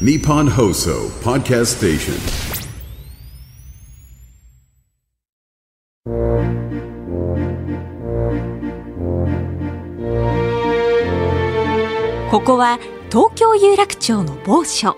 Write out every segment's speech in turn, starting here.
Nippon Hoso Podcast Station. ここは東京有楽町の某所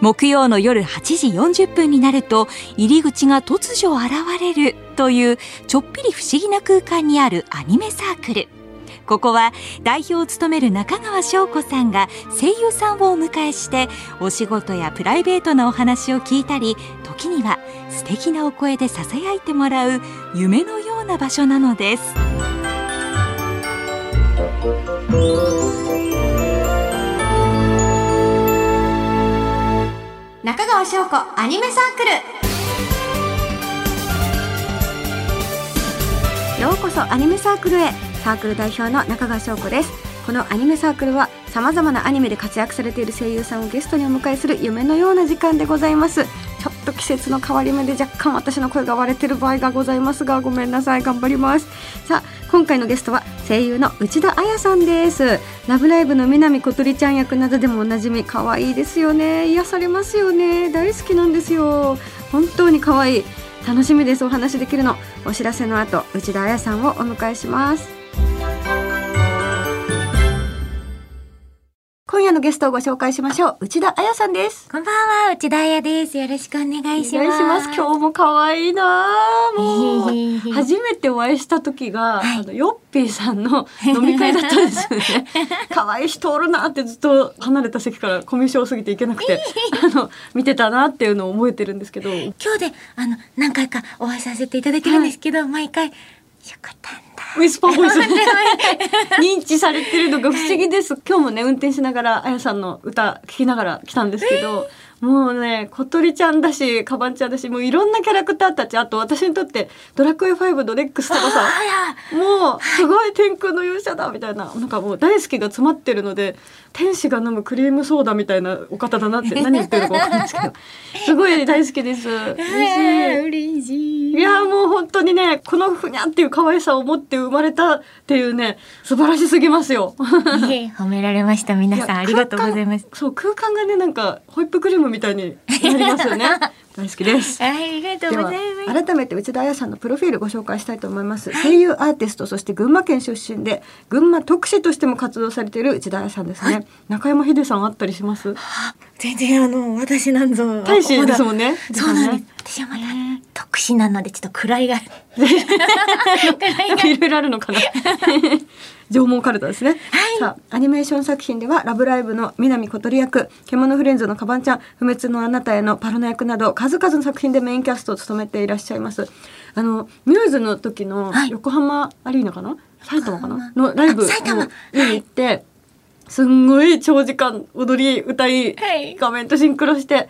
木曜の夜8時40分になると入り口が突如現れるというちょっぴり不思議な空間にあるアニメサークルここは代表を務める中川翔子さんが声優さんをお迎えしてお仕事やプライベートなお話を聞いたり時には素敵なお声でささやいてもらう夢のような場所なのです。中川翔子アニメサークル。ようこそアニメサークルへ。サークル代表の中川翔子です。このアニメサークルはさまざまなアニメで活躍されている声優さんをゲストにお迎えする夢のような時間でございます。ちょっと季節の変わり目で若干私の声が割れてる場合がございますがごめんなさい。頑張ります。さあ今回のゲストは声優の内田彩さんです。ラブライブの南小鳥ちゃん役などでもおなじみ。可愛いですよね。癒されますよね。大好きなんですよ。本当に可愛い。楽しみです。お話できるの。お知らせの後内田彩さんをお迎えします。のゲストをご紹介しましょう。内田彩さんです。こんばんは、内田彩です。よろしくお願いします。お願いします。今日も可愛いなあ もう初めてお会いした時が、あのヨッピーさんの 飲み会だったんですよね。可愛い人おるなってずっと離れた席からコミュ障すぎていけなくて あの見てたなっていうのを覚えてるんですけど。今日で、あの、何回かお会いさせていただいてるんですけど、毎回、しょこたんだ。ウィスパーボイス認知されてるのが不思議です。今日もね運転しながらあやさんの歌聴きながら来たんですけど、もうね小鳥ちゃんだしカバンちゃんだしもういろんなキャラクターたちあと私にとってドラクエ5のレックスとかさもうすごい天空の勇者だみたいななんかもう大好きが詰まってるので天使が飲むクリームソーダみたいなお方だなって 何言ってるのか分かんないですけど すごい大好きです。嬉しいい。いやもう本当にねこのふにゃっていう可愛さを持って生まれたっていうね素晴らしすぎますよ。褒められました。皆さんありがとうございます。そう空間がねなんかホイップクリームみたいになりますよね。大好きです。ありがとうございます。改めて内田彩さんのプロフィールご紹介したいと思います声優アーティストそして群馬県出身で群馬特使としても活動されている内田彩さんですね、中山秀さんあったりします？全然あの、私なんぞ。大使ですもんねそうなんです。私はまだ特殊なので、ちょっと位が。いろいろあるのかな。縄文カルタですね。さあ、アニメーション作品では、ラブライブの南小鳥役、獣フレンズのカバンちゃん、不滅のあなたへのパロナ役など、数々の作品でメインキャストを務めていらっしゃいます。あの、ミューズの時のはい。横浜アリーナかな、埼玉かな？のライブに行って、すんごい長時間踊り、歌い、はい。画面とシンクロして、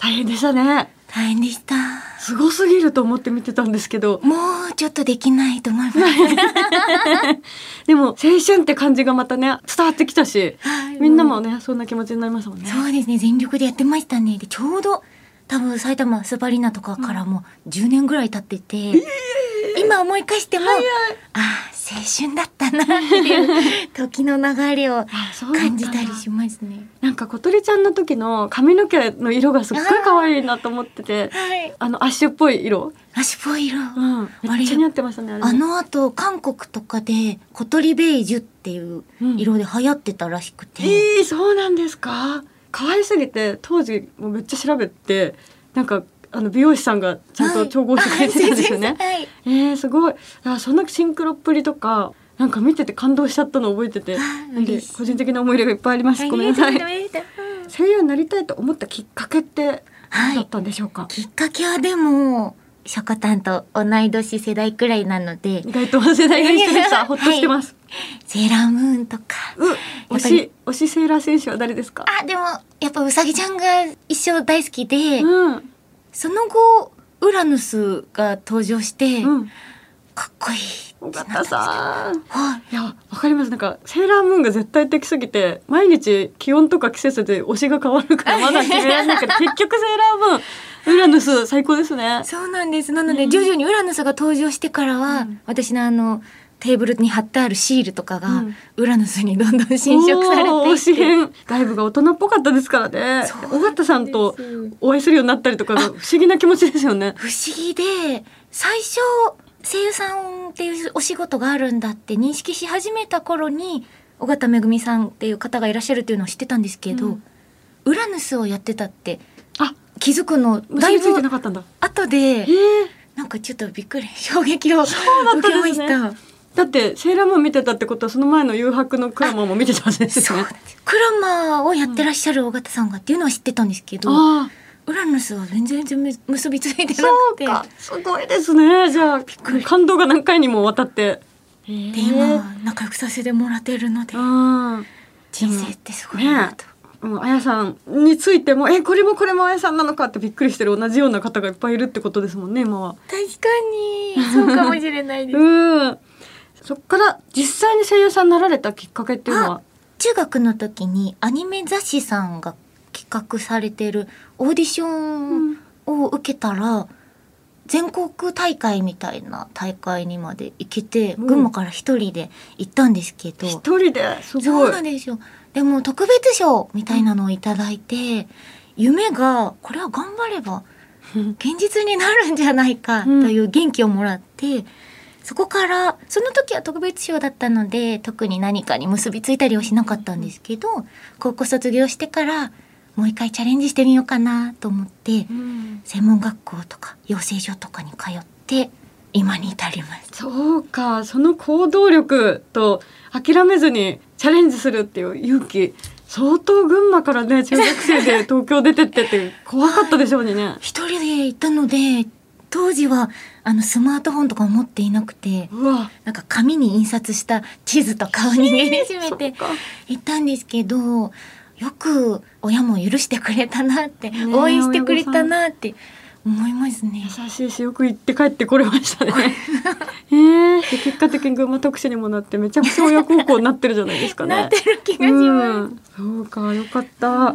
大変でしたね。大変でした。すごすぎると思って見てたんですけど、もうちょっとできないと思います。でも青春って感じがまたね伝わってきたし、はいみんなもねそんな気持ちになりましたもんね。そうですね全力でやってましたねでちょうど多分埼玉スパリーナとかからも10年ぐらい経ってて、今思い返しても、ああ青春だったなっていう時の流れを感じたりしますね。なんか小鳥ちゃんの時の髪の毛の色がすっごい可愛いなと思っててはい。あのアッシュっぽい色、足っぽい色。うん、めっちゃ似合ってましたねあの後韓国とかで小鳥ベージュっていう色で流行ってたらしくて、えー、そうなんですか。可愛すぎて当時もうめっちゃ調べてなんかあの美容師さんがちゃんと調合してくれてたんですよね。はい。えー、すごい。あそんなシンクロっぷりとかなんか見てて感動しちゃったのを覚えててで個人的な思い入れがいっぱいあります。ごめんなさい。声優になりたいと思ったきっかけって何だったんでしょうか、きっかけはでもショコタンと同い年世代くらいなので。意外と世代が一緒でしたほっとしてます、セーラームーンとか。う推し推しセーラー選手は誰ですか？あでもやっぱうさぎちゃんが一生大好きで、うんその後ウラヌスが登場して、うん。かっこいい尾形さん。はい。いやわかります。なんかセーラームーンが絶対的すぎて毎日気温とか季節で推しが変わるから まだ決められなくて結局セーラームーンウラヌス最高ですね。そうなんです。なので、徐々にウラヌスが登場してからは、うん。私のあのテーブルに貼ってあるシールとかが、うんウラヌスにどんどん侵食されていってし編ライブが大人っぽかったですからね尾形さんとお会いするようになったりとかが不思議な気持ちですよね不思議で最初声優さんっていうお仕事があるんだって認識し始めた頃に尾形めぐみさんっていう方がいらっしゃるっていうのを知ってたんですけど、うんウラヌスをやってたってあ気づくのだい結びついてなぶかったんだ後でえーなんかちょっとびっくり衝撃を受けました。だってセーラームーン見てたってことはその前の誘白のクラマーも見てたはずですよね。クラマーをやってらっしゃる尾形さんがっていうのは知ってたんですけど、あウラヌスは全然全然結びついてなあくて。そうか。すごいですね。じゃあ感動が何回にもわたって。で今仲良くさせてもらってるので。あ人生ってすごいなと。あもうあやさんについてもえこれもこれもあやさんなのかってびっくりしてる同じような方がいっぱいいるってことですもんね今は。確かに。そうかもしれないです。うんそっから実際に声優さんになられたきっかけっていうのは？中学の時にアニメ雑誌さんが企画されてるオーディションを受けたら、全国大会みたいな大会にまで行けて、うん。群馬から一人で行ったんですけど、一人で？すそごい。うなんですよ。でも特別賞みたいなのをいただいて、夢がこれは頑張れば現実になるんじゃないかという元気をもらって、そこからその時は特別賞だったので特に何かに結びついたりはしなかったんですけど高校卒業してからもう一回チャレンジしてみようかなと思ってうん専門学校とか養成所とかに通って今に至ります。そうかその行動力と諦めずにチャレンジするっていう勇気相当群馬からね中学生で東京出てってって怖かったでしょうにね。一人で行ったので当時はあのスマートフォンとかを持っていなくてなんか紙に印刷した地図とかを握りしめてそっか行ったんですけどよく親も許してくれたなって、ねえ応援してくれたなって思いますね。優しいしよく行って帰ってこれましたね。えー、で結果的に群馬特使にもなってめちゃくちゃ親孝行になってるじゃないですかね。なってる気がします。うん、そうかよかった、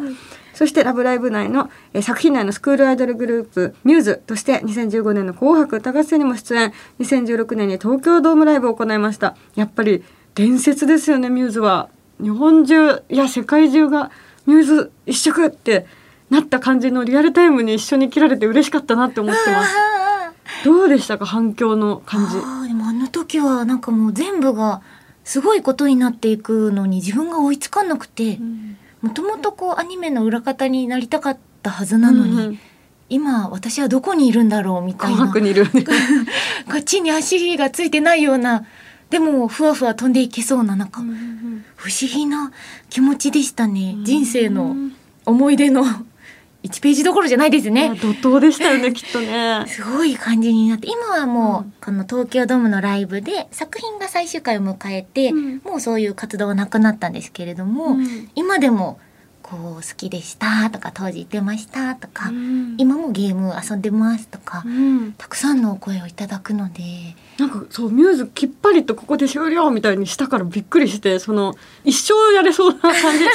そして「ラブライブ!」内の、えー作品内のスクールアイドルグループミューズとして2015年の「紅白歌合戦」にも出演。2016年に東京ドームライブを行いました。やっぱり伝説ですよねミューズは。日本中いや世界中がミューズ一色ってなった感じのリアルタイムに一緒に切られて嬉しかったなって思ってます。あどうでしたか反響の感じ？あでもあの時はなんかもう全部がすごいことになっていくのに自分が追いつかなくてもともとこうアニメの裏方になりたかったはずなのに、うんうん。今私はどこにいるんだろうみたいな。にいるね。こっちに足がついてないようなでもふわふわ飛んでいけそうななんか不思議な気持ちでしたね、人生の思い出の1ページどころじゃないですね。怒涛でしたよね きっとね。すごい感じになって今はもう、うん。この東京ドームのライブで作品が最終回を迎えて、うん。もうそういう活動はなくなったんですけれども、うん。今でもこう好きでしたとか当時言ってましたとか、うん。今もゲーム遊んでますとか、うん。たくさんのお声をいただくのでなんかそうミューズきっぱりとここで終了みたいにしたからびっくりしてその一生やれそうな感じ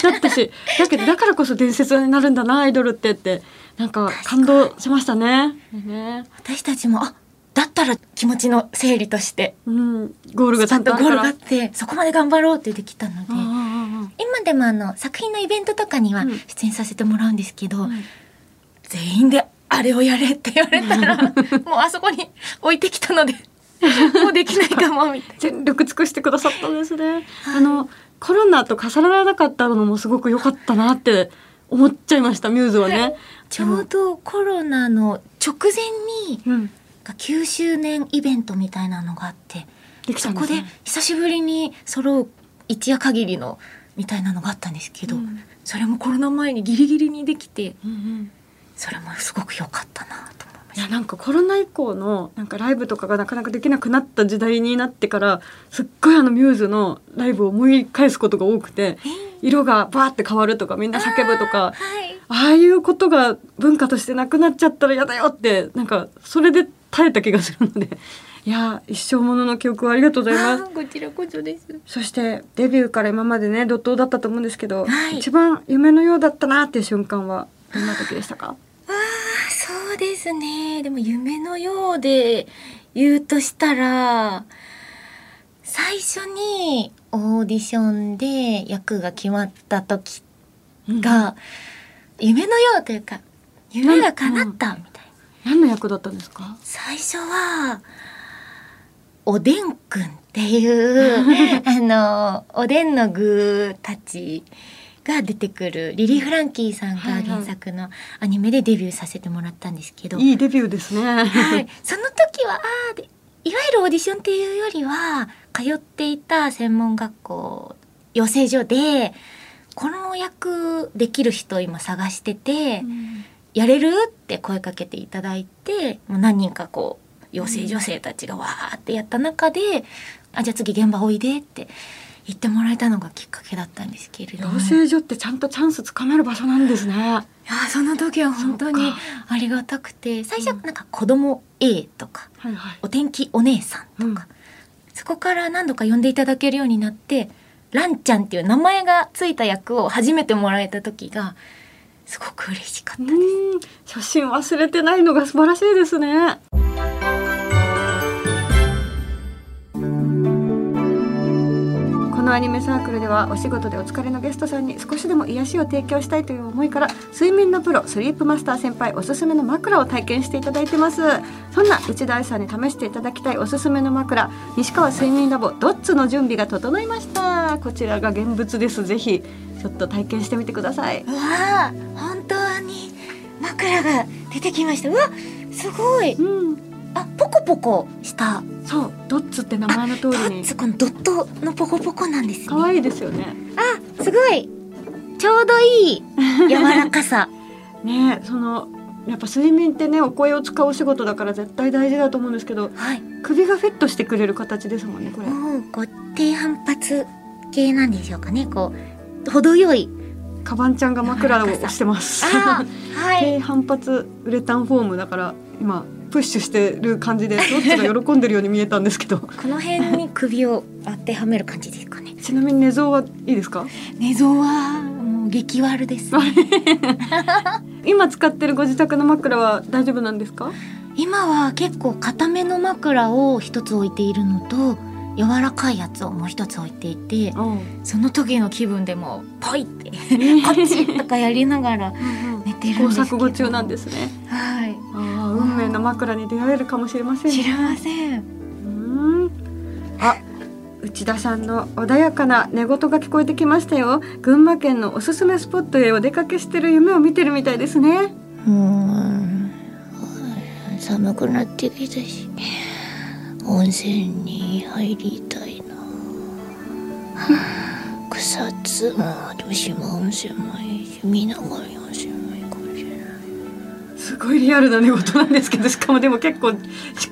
だったしだけどだからこそ伝説になるんだなアイドルってってなんか感動しましたね。ね。私たちもあだったら気持ちの整理としてうん、ゴールがちゃんとあゴールがあ。ってそこまで頑張ろうってできたので今でもあの作品のイベントとかにはうん。出演させてもらうんですけど、うん。全員であれをやれって言われたら もうあそこに置いてきたので もうできないかもみたい全力尽くしてくださったんですね。あのコロナと重ならなかったのもすごく良かったなって思っちゃいましたミューズはね。ちょうどコロナの直前にうん、9周年イベントみたいなのがあってそこで。久しぶりに揃う一夜限りのみたいなのがあったんですけど、うん。それもコロナ前にギリギリにできてうんうん。それもすごく良かったなと思いました。いやなんかコロナ以降のなんかライブとかがなかなかできなくなった時代になってからすっごいあのミューズのライブを思い返すことが多くて色がバーって変わるとかみんな叫ぶとかはい。ああいうことが文化としてなくなっちゃったら嫌だよってなんかそれで耐えた気がするのでいや一生ものの記憶をありがとうございます。こちらこそです。そしてデビューから今までね怒涛だったと思うんですけど、はい。一番夢のようだったなっていう瞬間はどんな時でしたか？あそうですね。でも夢のようで言うとしたら最初にオーディションで役が決まった時が、夢のようというか夢が叶ったみたいな、何の役だったんですか？最初はおでんくんっていう あのおでんの具たちが出てくるリリー・フランキーさんが原作のアニメでデビューさせてもらったんですけど、いいデビューですね。はい、その時はあいわゆるオーディションっていうよりは通っていた専門学校養成所でこの役できる人今探してて、やれる？って声かけていただいてもう何人かこう養成女性たちがわーってやった中で「あじゃあ次現場おいで」って言ってもらえたのがきっかけだったんですけれども養成所ってちゃんとチャンスつかめる場所なんですね。いやその時は本当にありがたくて最初なんか子供 A とかはいはい。お天気お姉さんとか、そこから何度か呼んでいただけるようになってランちゃんっていう名前がついた役を初めてもらえた時がすごく嬉しかったです。うん、初心忘れてないのが素晴らしいですね。アニメサークルではお仕事でお疲れのゲストさんに少しでも癒しを提供したいという思いから睡眠のプロスリープマスター先輩おすすめの枕を体験していただいてます。そんな内田愛さんに試していただきたいおすすめの枕西川睡眠ラボドッツの準備が整いました？こちらが現物ですぜひ。ちょっと体験してみてくださいうわあ本当に枕が出てきました。うわすごい。うんあポコポコした。そうドッツって名前の通ドりに。ッツこのドットのポコポコなんですね。可愛いですよね。あすごい。ちょうどいい 柔らかさ。ねえそのやっぱ睡眠ってねお声を使うお仕事だから絶対大事だと思うんですけどはい。首がフィットしてくれる形ですもんねこれ。もうこう低反発系なんでしょうかね。こう程よい。カバンちゃんが枕を押してます。あはい。低反発ウレタンフォームだから今プッシュしてる感じでどっちが喜んでるように見えたんですけど。この辺に首を当てはめる感じですかね。ちなみに寝相はいいですか？寝相はもう激悪です、ね、今使ってるご自宅の枕は大丈夫なんですか？今は結構硬めの枕を一つ置いているのと柔らかいやつをもう一つ置いていてその時の気分でもポイってこっちとかやりながら寝てるん工ですけど。作後中なんですね。はい。ああ運命の枕に出会えるかもしれませんね。知りません。うん。あ内田さんの穏やかな寝言が聞こえてきましたよ。群馬県のおすすめスポットへお出かけしてる夢を見てるみたいですね。うん。寒くなってきたし温泉に入りたいな。草津も豊島温泉もいいし皆川温泉すごいリアルな寝言なんですけどしかもでも結構し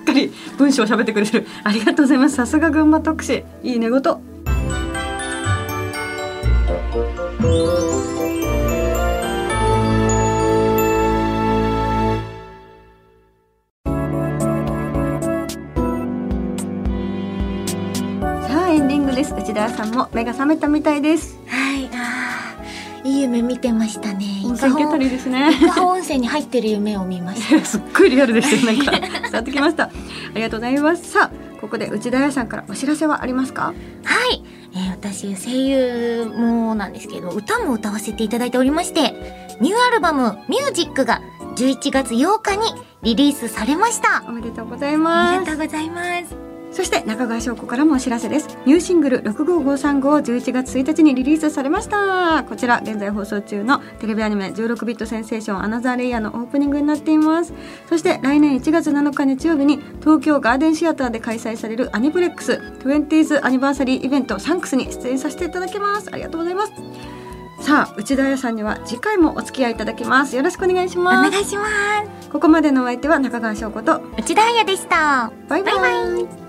っかり文章を喋ってくれてる。ありがとうございます。さすが群馬特使。いい寝言さあエンディングです。内田さんも目が覚めたみたいです。いいい夢見てましたね。温泉行けたりですね。温泉に入ってる夢を見ました。すっごいリアルでしたよ。なんか伝わってきました。ありがとうございます。さあここで内田彩さんからお知らせはありますか？はい、えー私声優もなんですけど歌も歌わせていただいておりましてニューアルバム「ミュージックが11月8日にリリースされました。おめでとうございあます。りがとうございますそして中川翔子からもお知らせです。ニューシングル65535 11月1日にリリースされました。こちら現在放送中のテレビアニメ16ビットセンセーションアナザーレイヤーのオープニングになっています。そして来年1月7日日曜日に東京ガーデンシアターで開催されるアニプレックス。20th アニバーサリーイベントサンクスに出演させていただきます。ありがとうございます。さあ内田彩さんには次回もお付き合いいただきます。よろしくお願いしおます。願いします。ここまでのお相手は中川翔子と内田彩でした。バイバイ。バイバイ